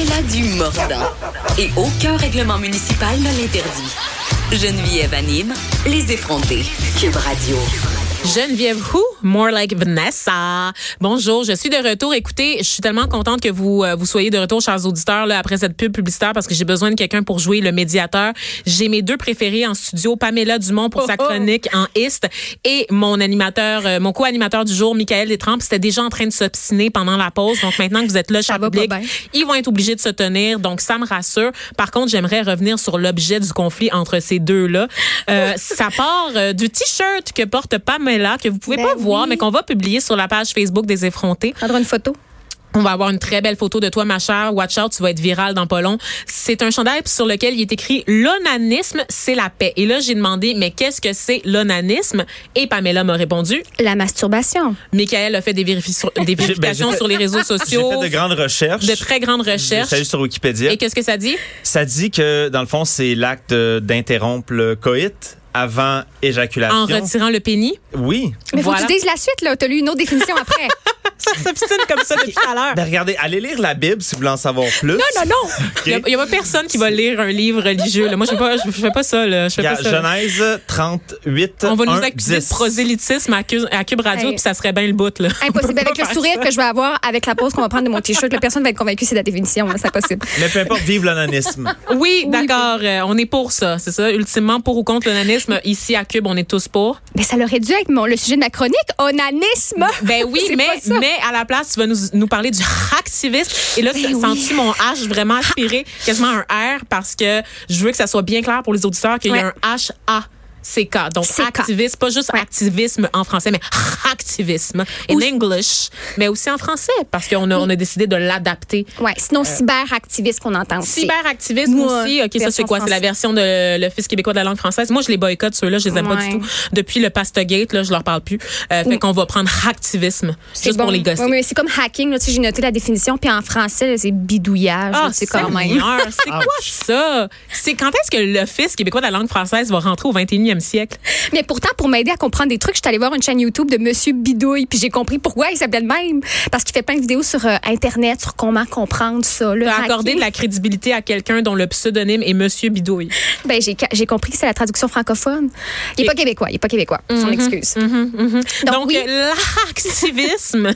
Elle a du mordant. Et aucun règlement municipal ne l'interdit. Geneviève anime Les effrontés. Cube Radio. Geneviève Who, more like Vanessa. Bonjour, je suis de retour. Écoutez, je suis tellement contente que vous euh, vous soyez de retour, chers auditeurs, là, après cette pub publicitaire, parce que j'ai besoin de quelqu'un pour jouer le médiateur. J'ai mes deux préférés en studio, Pamela Dumont pour sa Oh, oh. chronique en Ist et mon animateur, euh, mon co-animateur du jour, Michael Détrempe, c'était déjà en train de s'obstiner pendant la pause. Donc maintenant que vous êtes là, cher public, ils vont être obligés de se tenir. Donc ça me rassure. Par contre, j'aimerais revenir sur l'objet du conflit entre ces deux-là. Euh, ça part euh, du t-shirt que porte Pamela, que vous pouvez Ben pas voir, mais qu'on va publier sur la page Facebook des effrontés. Prendre une photo. On va avoir une très belle photo de toi, ma chère. Watch out, tu vas être viral dans pas long. C'est un chandail sur lequel il est écrit l'onanisme, c'est la paix. Et là, j'ai demandé, mais qu'est-ce que c'est l'onanisme? Et Pamela m'a répondu. La masturbation. Michael a fait des, vérifi- des vérifications Ben, j'ai fait- sur les réseaux J'ai sociaux, fait de grandes recherches. de très grandes recherches. J'ai sur Wikipédia. Et qu'est-ce que ça dit? Ça dit que, dans le fond, c'est l'acte d'interrompre le coït avant éjaculation. En retirant le pénis? Oui. Mais faut que tu dises la suite, là. T'as lu une autre définition après. Ça s'obstine comme ça depuis tout à l'heure. Ben regardez, allez lire la Bible si vous voulez en savoir plus. non, non, non. Il n'y a, pas personne qui va lire un livre religieux. là. Moi, je ne fais, pas- je fais pas ça. Là. Je fais Il y a pas ça. Genèse 38, On va nous 1, accuser 10. de prosélytisme à, Cu- à Cube Radio, Hey. puis ça serait bien le bout. Là. Impossible. peut Avec le sourire ça. que je vais avoir avec la pause qu'on va prendre de mon t-shirt, la personne va être convaincue que c'est la définition. C'est impossible. Mais peu importe, vive l'onanisme. Oui, d'accord. euh, on est pour ça. C'est ça. Ultimement, pour ou contre l'onanisme. Ici, à Cube, on est tous pour. Mais ça aurait dû être mon, le sujet de ma chronique. Onanisme. Ben oui, C'est mais. Mais à la place, tu vas nous, nous parler du hacktivisme. Et là, Ben sens-tu mon H vraiment aspiré? Quasiment un R parce que je veux que ça soit bien clair pour les auditeurs qu'il y a un H-A. CK. Donc, CK. activisme, pas juste Ouais. activisme en français, mais activisme in Ou- English, mais aussi en français parce qu'on a, on a décidé de l'adapter. Ouais. Sinon, cyberactiviste qu'on entend aussi. Cyberactivisme Moi, aussi. OK, ça, c'est version quoi? C'est la version de l'Office québécois de la langue française. Moi, je les boycotte, ceux-là. Je les aime pas du tout. Depuis le Pastogate, là, je leur parle plus. Euh, fait qu'on va prendre activisme C'est juste bon. pour les gosser. Ouais, mais c'est comme hacking. Là, tu sais, j'ai noté la définition. Puis en français, c'est bidouillage. Ah, c'est quand même. C'est quoi ça? C'est quand est-ce que l'Office québécois de la langue française va rentrer au 21e siècle? Mais pourtant, pour m'aider à comprendre des trucs, je suis allée voir une chaîne YouTube de Monsieur Bidouille, puis j'ai compris pourquoi il s'appelle même. Parce qu'il fait plein de vidéos sur euh, Internet sur comment comprendre ça. Hacking. de la crédibilité à quelqu'un dont le pseudonyme est Monsieur Bidouille. Ben, j'ai, compris que c'est la traduction francophone. Il est pas québécois, il est pas québécois. Son excuse. Donc, Donc, oui. euh, l'activisme,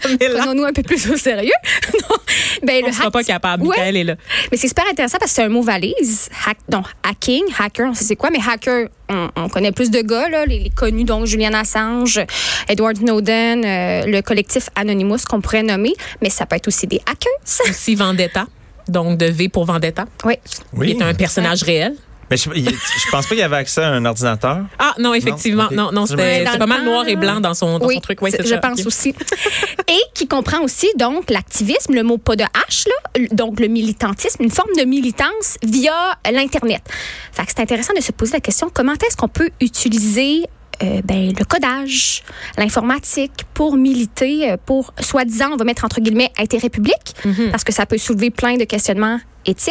Prenons-nous un peu plus au sérieux. non. Ben, on ne sera hack- pas capable. Ouais. Michael est là. Mais c'est super intéressant parce que c'est un mot valise. Hack, donc, hacking, hacker, on sait c'est quoi, mais hacker, on, on connaît plus de gars, là, les, les connus, donc Julian Assange, Edward Snowden, euh, le collectif Anonymous qu'on pourrait nommer, mais ça peut être aussi des hackers. Aussi Vendetta. Donc, de V pour Vendetta. Oui. Oui. Il est un personnage réel. Mais je, il- je pense pas qu'il y avait accès à un ordinateur. Ah, non, effectivement. Non, non, c'était pas mal noir et blanc dans son, dans oui, son truc. Oui, je ça, pense aussi. Et qui comprend aussi donc l'activisme, le mot pas de H, là, donc le militantisme, une forme de militance via l'Internet. Fait que c'est intéressant de se poser la question comment est-ce qu'on peut utiliser euh, ben, le codage, l'informatique pour militer, euh, pour soi-disant, on va mettre entre guillemets intérêt public, Mhm. parce que ça peut soulever plein de questionnements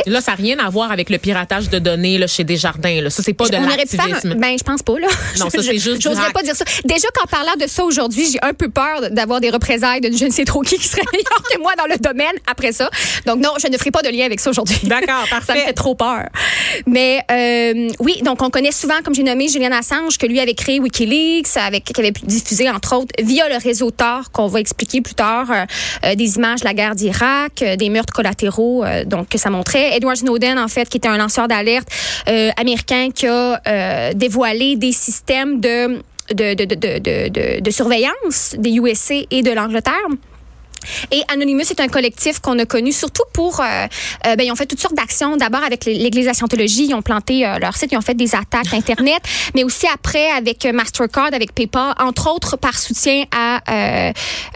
Là, ça n'a rien à voir avec le piratage de données là, chez Desjardins. Là. Ça, c'est pas de l'activisme. un- Ben, je pense pas, là. Non, ça, c'est juste J'oserais pas dire ça. Déjà qu'en parlant de ça aujourd'hui, j'ai un peu peur d'avoir des représailles de je ne sais trop qui qui serait meilleur que moi dans le domaine après ça. Donc, non, je ne ferai pas de lien avec ça aujourd'hui. D'accord, Ça me parfait. fait trop peur. Mais euh, oui, donc on connaît souvent, comme j'ai nommé Julian Assange, que lui avait créé WikiLeaks, avec, qui avait diffusé, entre autres, via le réseau Tor, qu'on va expliquer plus tard, euh, euh, des images de la guerre d'Irak, euh, des meurtres collatéraux, donc que ça montrait. Edward Snowden, en fait, qui était un lanceur d'alerte euh, américain qui a euh, dévoilé des systèmes de de, de, de, de, surveillance des USA et de l'Angleterre. Et Anonymous est un collectif qu'on a connu surtout pour, euh, euh, ben, ils ont fait toutes sortes d'actions. D'abord avec l'Église de la Scientologie, ils ont planté euh, leur site, ils ont fait des attaques Internet, mais aussi après avec Mastercard, avec PayPal, entre autres par soutien à,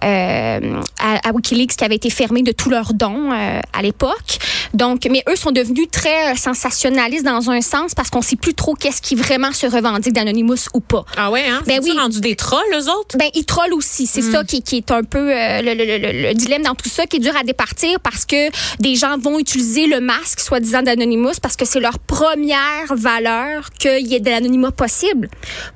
à, à WikiLeaks qui avait été fermé de tous leurs dons à l'époque. Donc, mais eux sont devenus très euh, sensationnalistes dans un sens parce qu'on sait plus trop qu'est-ce qui vraiment se revendique d'Anonymous ou pas. Ah ouais, hein? Ben oui. rendu des trolls, eux autres? Ben, ils trollent aussi. C'est ça qui, qui est un peu euh, le, le, le, le, le dilemme dans tout ça qui est dur à départir parce que des gens vont utiliser le masque, soi-disant d'Anonymous, parce que c'est leur première valeur qu'il y ait de l'anonymat possible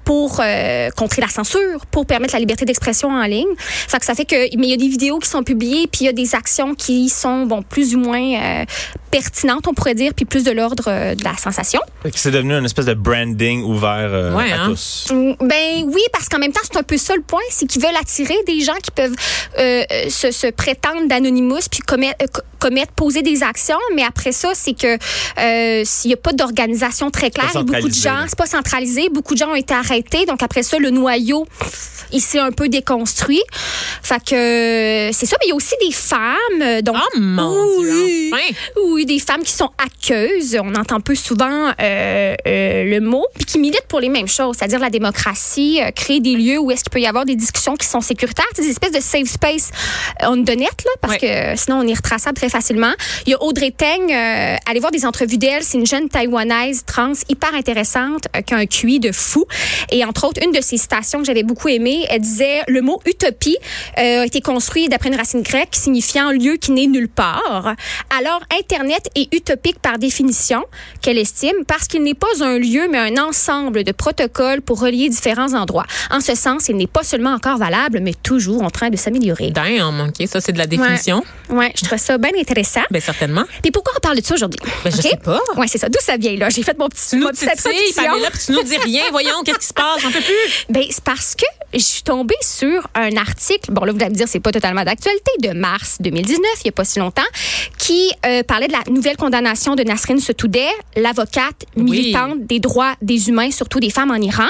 pour euh, contrer la censure, pour permettre la liberté d'expression en ligne. Fait que ça fait que, mais il y a des vidéos qui sont publiées, puis il y a des actions qui sont, bon, plus ou moins euh, pertinentes, on pourrait dire, puis plus de l'ordre euh, de la sensation. C'est devenu une espèce de branding ouvert euh, Ouais, à hein? tous. Mm, Ben oui, parce qu'en même temps, c'est un peu ça le point, c'est qu'ils veulent attirer des gens qui peuvent euh, euh, se, se prétendre d'anonymous puis commettre, euh, co- commettre, poser des actions, mais après ça, c'est que euh, s'il n'y a pas d'organisation très claire, beaucoup de gens, c'est pas centralisé, beaucoup de gens ont été arrêtés, donc après ça, le noyau, il s'est un peu déconstruit. Fait que c'est ça, mais il y a aussi des femmes, donc Oh mon oui. Dieu, enfin. Oui, des femmes qui sont aqueuses. On entend peu souvent euh, euh, le mot, puis qui militent pour les mêmes choses, c'est-à-dire la démocratie, euh, créer des lieux où est-ce qu'il peut y avoir des discussions qui sont sécuritaires, des espèces de safe space on the net, là, parce que sinon on est retraçable très facilement. Il y a Audrey Teng, euh, allez voir des entrevues d'elle, c'est une jeune taïwanaise trans hyper intéressante, euh, qui a un QI de fou. Et entre autres, une de ses citations que j'avais beaucoup aimée, elle disait le mot utopie euh, a été construit d'après une racine grecque signifiant lieu qui n'est nulle part. Alors, Internet est utopique par définition, qu'elle estime, parce qu'il n'est pas un lieu, mais un ensemble de protocoles pour relier différents endroits. En ce sens, il n'est pas seulement encore valable, mais toujours en train de s'améliorer. Damn, OK, ça, c'est de la définition. Ouais, je trouve ça bien intéressant. Ben, certainement. Puis pourquoi on parle de ça aujourd'hui? Ben, je sais pas. Ouais, c'est ça. D'où ça vient, là? J'ai fait mon petit, Tu nous ma petite titilles, introduction. Pamela, puis tu nous dis rien. Voyons, qu'est-ce qui se passe? J'en peux plus. Ben, c'est parce que je suis tombée sur un article, bon là, vous allez me dire, c'est pas totalement d'actualité, de mars 2019, il y a pas si longtemps, qui euh, parlait de la nouvelle condamnation de Nasrin Sotoudeh, l'avocate Oui. militante des droits des humains, surtout des femmes en Iran,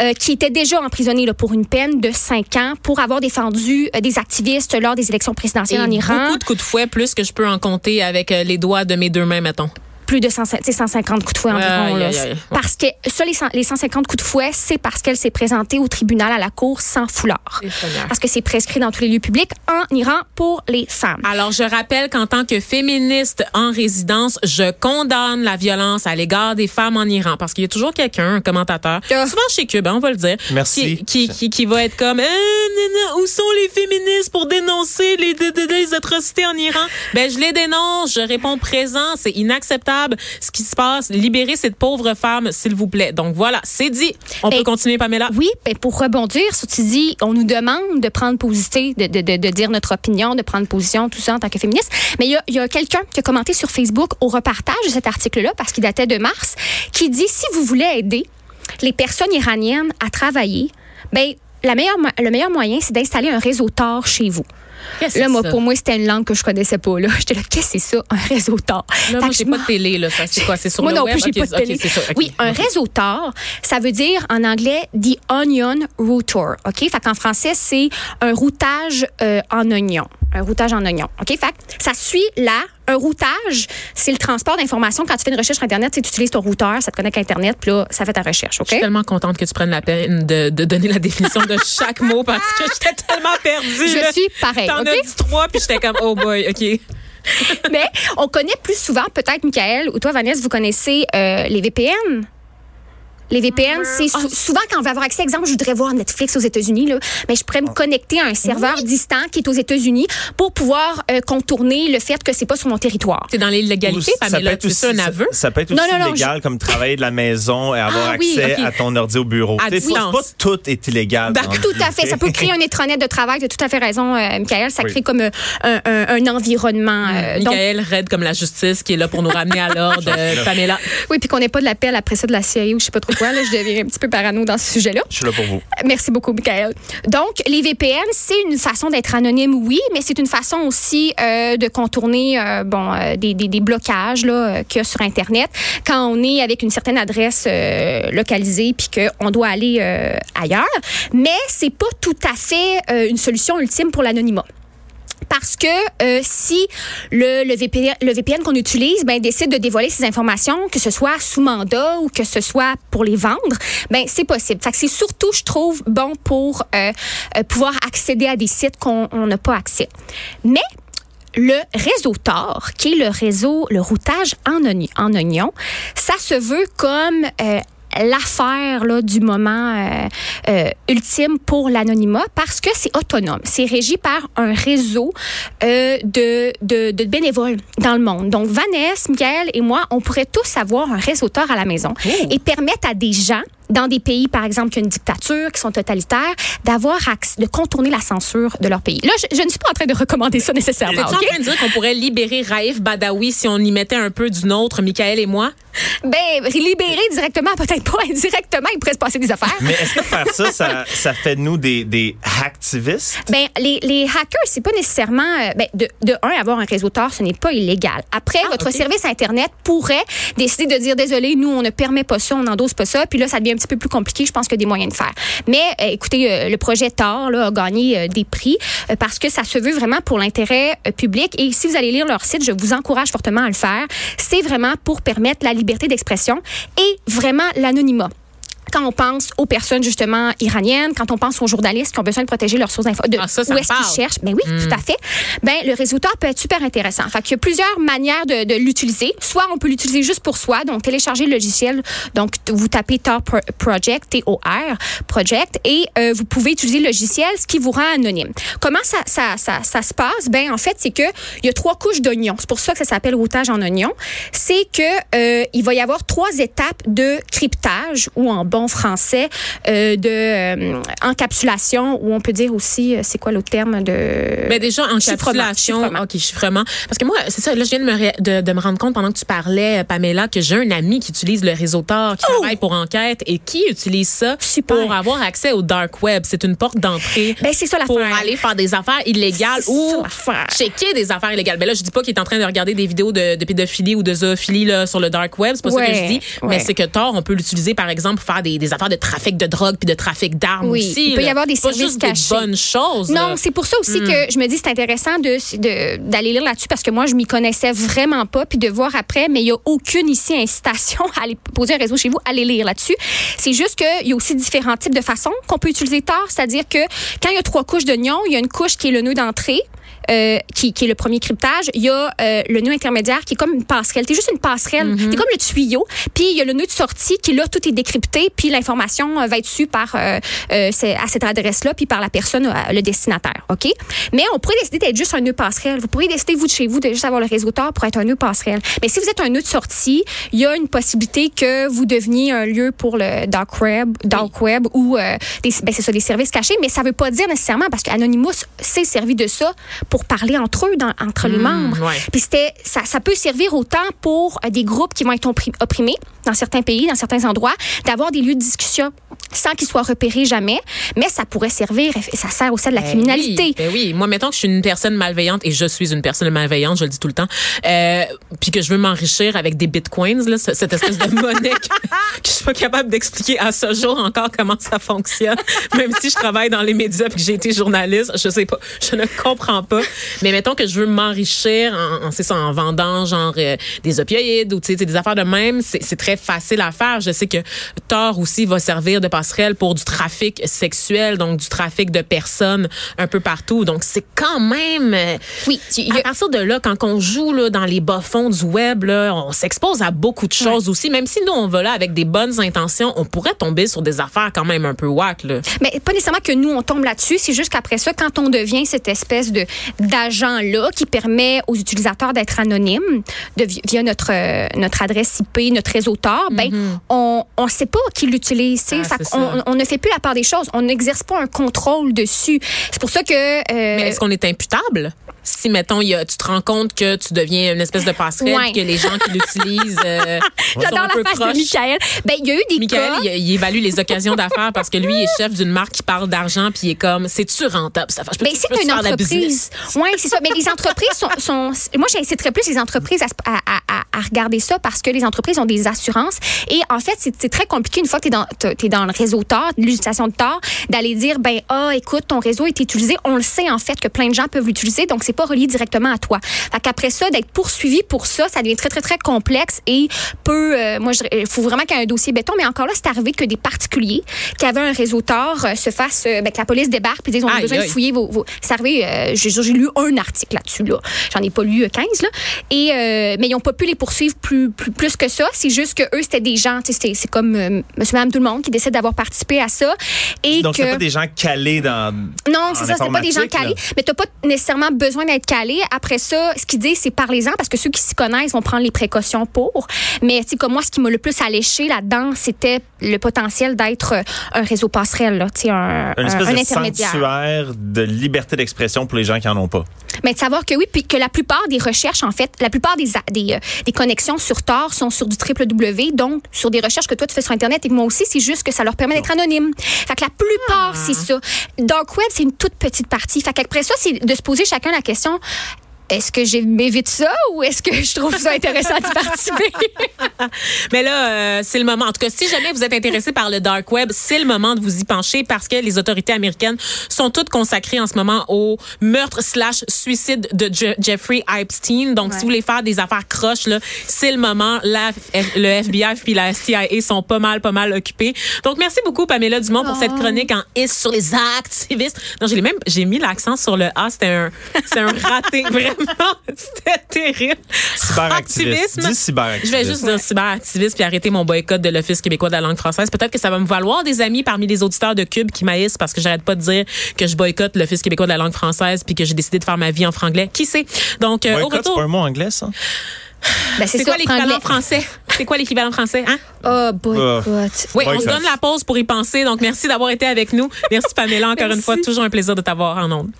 euh, qui était déjà emprisonnée là, pour une peine de cinq ans pour avoir défendu euh, des activistes lors des élections présidentielles Et en Iran. beaucoup de coups de fouet, plus que je peux en compter avec euh, les doigts de mes deux mains, mettons. Plus de 100 tu sais, 150 coups de fouet environ. Là. Parce que ça, les, 100 les 150 coups de fouet, c'est parce qu'elle s'est présentée au tribunal à la cour sans foulard. Parce que c'est prescrit dans tous les lieux publics en Iran pour les femmes. Alors, je rappelle qu'en tant que féministe en résidence, je condamne la violence à l'égard des femmes en Iran parce qu'il y a toujours quelqu'un, un commentateur, Ah. souvent chez Cube, hein, on va le dire, Merci. qui, qui, qui, qui va être comme, Eh, nan, où sont les féministes pour dénoncer les, les atrocités en Iran? Ben, je les dénonce, je réponds présent, c'est inacceptable ce qui se passe. Libérez cette pauvre femme, s'il vous plaît. Donc voilà, c'est dit. On Ben, peut continuer, Pamela? Oui, ben pour rebondir sur tu dis, on nous demande de prendre position, de, de, de, de dire notre opinion, de prendre position, tout ça en tant que féministe. Mais il y a, quelqu'un qui a commenté sur Facebook au repartage de cet article-là, parce qu'il datait de mars, qui dit si vous voulez aider les personnes iraniennes à travailler, ben la meilleure, mo- le meilleur moyen, c'est d'installer un réseau Tor chez vous. Là, moi, pour moi, c'était une langue que je connaissais pas. Là, j'étais là, qu'est-ce que c'est ça, un réseau Tor Là, moi, j'ai pas de télé, là. C'est quoi? C'est sur moi le non web? plus, j'ai Ok, pas de télé. ça. Oui, un réseau Tor, ça veut dire en anglais the onion router. OK? Fait qu'en français, c'est un routage euh, en oignon. Un routage en oignon. OK? Fait ça suit là. Un routage, c'est le transport d'informations. Quand tu fais une recherche sur Internet, tu utilises ton routeur, ça te connecte à Internet, puis là, ça fait ta recherche. OK? Je suis tellement contente que tu prennes la peine de, de donner la définition de chaque mot parce que j'étais tellement perdue. Je là. suis pareil, T'en OK? as dit trois, puis j'étais comme, oh boy, OK. Mais on connaît plus souvent, peut-être, Michael, ou toi, Vanessa, vous connaissez euh, les VPN. Les VPN, c'est sou- souvent quand on va avoir accès, exemple, je voudrais voir Netflix aux États-Unis, là, mais je pourrais me connecter à un serveur distant qui est aux États-Unis pour pouvoir euh, contourner le fait que c'est pas sur mon territoire. C'est dans l'illégalité, Ou ça peut Pamela. être C'est aussi, ça un aveu? ça, ça peut être aussi Non, non, non, illégal comme travailler de la maison et avoir Ah oui, accès à ton ordi au bureau. À distance. pas tout est illégal. La Tout à fait. Ça peut créer un intranet de travail. Tu as tout à fait raison, euh, Michael. Ça Oui. crée comme euh, un, un- un environnement. euh, donc, Michael, raide comme la justice, qui est là pour nous ramener à l'ordre. Pamela. oui, puis qu'on n'ait pas de l'appel après ça de la CIA ou je sais pas trop quoi. Là, je deviens un petit peu parano dans ce sujet-là. Je suis là pour vous. Merci beaucoup, Michael. Donc, les VPN, c'est une façon d'être anonyme, oui, mais c'est une façon aussi euh, de contourner euh, bon, euh, des, des, des blocages là, euh, qu'il y a sur Internet quand on est avec une certaine adresse euh, localisée puis qu'on doit aller euh, ailleurs. Mais c'est pas tout à fait euh, une solution ultime pour l'anonymat. Parce que euh, si le, le VPN, le VPN qu'on utilise ben, décide de dévoiler ces informations, que ce soit sous mandat ou que ce soit pour les vendre, ben c'est possible. Fait que c'est surtout, je trouve, bon pour euh, euh, pouvoir accéder à des sites qu'on on n'a pas accès. Mais le réseau Tor, qui est le réseau, le routage en, en oignon, ça se veut comme euh, l'affaire là, du moment euh, euh, ultime pour l'anonymat parce que c'est autonome. C'est régi par un réseau euh, de, de, de bénévoles dans le monde. Donc, Vanessa, Michael et moi, on pourrait tous avoir un réseauteur à la maison et permettre à des gens dans des pays, par exemple, qui ont une dictature, qui sont totalitaires, d'avoir accès, de contourner la censure de leur pays. Là, je, je ne suis pas en train de recommander ça nécessairement. Es-tu en train de dire qu'on pourrait libérer Raif Badawi si on y mettait un peu du nôtre, Michael et moi? Ben, libérer directement, peut-être pas indirectement, il pourrait se passer des affaires. Mais est-ce que faire ça, ça, ça fait de nous des, des hacktivistes? Ben, les, les hackers, c'est pas nécessairement, euh, ben, de, de un, avoir un réseau tort, ce n'est pas illégal. Après, Ah, votre ok. service Internet pourrait décider de dire, désolé, nous, on ne permet pas ça, on n'endosse pas ça, puis là, ça devient un petit peu plus compliqué, je pense qu'il y a des moyens de faire. Mais, euh, écoutez, euh, le projet Tor, là, a gagné euh, des prix parce que ça se veut vraiment pour l'intérêt public. Et si vous allez lire leur site, je vous encourage fortement à le faire. C'est vraiment pour permettre la liberté d'expression et vraiment l'anonymat quand on pense aux personnes justement iraniennes, quand on pense aux journalistes qui ont besoin de protéger leurs sources d'infos, de Ah, ça, ça où est-ce qu'ils cherchent, ben oui, tout à fait. Ben le résultat peut être super intéressant. Fait qu'il y a plusieurs manières de, de l'utiliser. Soit on peut l'utiliser juste pour soi, donc télécharger le logiciel, donc vous tapez Tor Pro- Project, T-O-R Project, et euh, vous pouvez utiliser le logiciel, ce qui vous rend anonyme. Comment ça, ça, ça, ça se passe? Ben en fait, c'est que il y a trois couches d'oignons. C'est pour ça que ça s'appelle routage en oignon. C'est que euh, il va y avoir trois étapes de cryptage ou en bon français euh, de euh, encapsulation ou on peut dire aussi euh, c'est quoi l'autre terme de Ben déjà, encapsulation. Chiffrement, OK, chiffrement. Parce que moi, c'est ça, là, je viens de me, de, de me rendre compte pendant que tu parlais, euh, Pamela, que j'ai un ami qui utilise le réseau Tor, qui travaille pour enquête et qui utilise ça! Super. pour avoir accès au dark web? C'est une porte d'entrée. Ben, c'est ça Pour aller faire des affaires illégales ou ça checker des affaires illégales. Ben là, je dis pas qu'il est en train de regarder des vidéos de, de pédophilie ou de zoophilie là, sur le dark web. C'est pas ça que je dis. ouais. Mais c'est que Tor, on peut l'utiliser, par exemple, pour faire des, des affaires de trafic de drogue puis de trafic d'armes Oui, aussi. il peut y avoir des Pas services juste cachés. des bonnes choses. Non, c'est pour ça Hmm. aussi que je me dis c'est intéressant de de- d'aller lire là-dessus parce que moi je m'y connaissais vraiment pas puis de voir après mais il y a aucune ici incitation à aller poser un réseau chez vous allez lire là-dessus. C'est juste qu'il y a aussi différents types de façons qu'on peut utiliser Tor, c'est-à-dire que quand il y a trois couches d'oignon, il y a une couche qui est le nœud d'entrée euh, qui, qui est le premier cryptage. Il y a euh, le nœud intermédiaire qui est comme une passerelle. C'est juste une passerelle. C'est comme le tuyau. Puis il y a le nœud de sortie qui là tout est décrypté. Puis l'information euh, va être su par euh, à cette adresse-là puis par la personne, le destinataire. Ok? Mais on pourrait décider d'être juste un nœud passerelle. Vous pourriez décider vous de chez vous de juste avoir le réseau Tor pour être un nœud passerelle. Mais si vous êtes un nœud de sortie, il y a une possibilité que vous deveniez un lieu pour le dark web, dark web ou des, ben, c'est ça des services cachés. Mais ça veut pas dire nécessairement parce qu'Anonymous s'est servi de ça pour parler entre eux, dans- entre les membres. ouais. Puis c'était, ça, ça peut servir autant pour euh, des groupes qui vont être oppri- opprimés dans certains pays, dans certains endroits, d'avoir des lieux de discussion sans qu'ils soient repérés jamais. Mais ça pourrait servir, et ça sert aussi à de la Ben criminalité. oui, ben oui, moi mettons que je suis une personne malveillante et je suis une personne malveillante, je le dis tout le temps. Euh, puis que je veux m'enrichir avec des bitcoins là, cette espèce de monnaie que, que je suis pas capable d'expliquer à ce jour encore comment ça fonctionne. Même si je travaille dans les médias puis que j'ai été journaliste, je sais pas, je ne comprends pas. Mais mettons que je veux m'enrichir en, en c'est ça en vendant genre euh, des opioïdes ou des affaires de même, c'est très facile à faire. Je sais que Tor aussi va servir de passerelle pour du trafic sexuel, donc du trafic de personnes un peu partout. Donc c'est quand même euh, Oui, a- à partir de là, quand on joue là, dans les bas-fonds du web, là, on s'expose à beaucoup de choses aussi. Même si nous, on va là avec des bonnes intentions, on pourrait tomber sur des affaires quand même un peu whack. Là. Mais pas nécessairement que nous, on tombe là-dessus. C'est juste qu'après ça, quand on devient cette espèce de d'agent-là qui permet aux utilisateurs d'être anonymes de, via notre, euh, notre adresse IP, notre réseau Tor, ben, on ne sait pas qui l'utilise. Ah, ça. on, ne fait plus la part des choses. On n'exerce pas un contrôle dessus. C'est pour ça que... euh, Mais est-ce qu'on est imputable? Si, mettons, il y a, tu te rends compte que tu deviens une espèce de passerelle, Ouais. que les gens qui l'utilisent euh, J'adore un peu la face croches. de Michael. Ben, il y a eu des Michael, cas... il, il évalue les occasions d'affaires parce que lui, il est chef d'une marque qui parle d'argent, puis il est comme, c'est-tu rentable, cette affaire? Je peux- Ben, c'est une faire entreprise. Oui, c'est ça. Mais les entreprises sont, sont moi, j'inciterais plus les entreprises à, se- à, à- à- à regarder ça parce que les entreprises ont des assurances. Et en fait, c'est c'est très compliqué une fois que tu es dans, le réseau Tor, l'utilisation de Tor, d'aller dire, ben, ah, écoute, ton réseau est utilisé. On le sait, en fait, que plein de gens peuvent l'utiliser. Donc, c'est pas relié directement à toi. Fait qu'après ça, d'être poursuivi pour ça, ça devient très, très, très complexe et peut, euh, moi, il faut vraiment qu'il y ait un dossier béton. Mais encore là, c'est arrivé que des particuliers qui avaient un réseau tort euh, se fassent, euh, ben, que la police débarque puis disent, on a Aïe, besoin aïe. de fouiller vos, vos... C'est arrivé, j'ai lu un article là-dessus, là. J'en ai pas lu euh, 15, là. Et, mais ils ont pas pu les poursuivre plus, plus, plus que ça. C'est juste que eux, c'était des gens, tu c'est- comme euh, monsieur, madame, tout le monde qui décide d'avoir participé à ça. Et Donc, que... c'est pas des gens calés dans. Non, c'est ça, c'est pas des gens calés, là. mais t'as pas nécessairement besoin d'être calé. Après ça, ce qu'ils disent, c'est parlez-en parce que ceux qui s'y connaissent vont prendre les précautions pour. Mais tu sais, comme moi, ce qui m'a le plus alléché là-dedans, c'était le potentiel d'être euh, un réseau passerelle, là, tu sais, un, Une un- espèce un de intermédiaire. sanctuaire de liberté d'expression pour les gens qui en ont pas. Mais de savoir que oui, puis que la plupart des recherches, en fait, la plupart des, des, euh, des connexions sur Tor sont sur du www, donc sur des recherches que toi tu fais sur Internet et que moi aussi, c'est juste que ça leur permet d'être anonyme. Fait que la plupart, c'est ça. Dark Web, c'est une toute petite partie. Fait qu'après ça, c'est de se poser chacun la question question. Est-ce que j'ai m'évite ça ou est-ce que je trouve ça intéressant d'y participer? Mais là, euh, c'est le moment. En tout cas, si jamais vous êtes intéressé par le dark web, c'est le moment de vous y pencher parce que les autorités américaines sont toutes consacrées en ce moment au meurtre slash suicide de Je- Jeffrey Epstein. Donc, Ouais. si vous voulez faire des affaires croches, là, c'est le moment. La, le FBI puis la CIA sont pas mal, pas mal occupés. Donc, merci beaucoup, Pamela Dumont, pour cette Oh. chronique en is sur les activistes. Non, j'ai même, j'ai mis l'accent sur le A. C'était un, un raté. Vraiment, c'était terrible. Cyberactiviste. Activisme. Dis cyberactiviste. Je vais juste dire cyberactiviste puis arrêter mon boycott de l'Office québécois de la langue française. Peut-être que ça va me valoir des amis parmi les auditeurs de Cube qui maïssent parce que j'arrête pas de dire que je boycotte l'Office québécois de la langue française puis que j'ai décidé de faire ma vie en franglais. Qui sait? Donc, euh, au c'est retour. pas un mot anglais, ça? Ben, C'est quoi l'équivalent français? C'est quoi l'équivalent français? Hein? Oh, boycott. Oui, on se donne la pause pour y penser. Donc, merci d'avoir été avec nous. Merci, Pamela, encore une fois. Toujours un plaisir de t'avoir en ondes.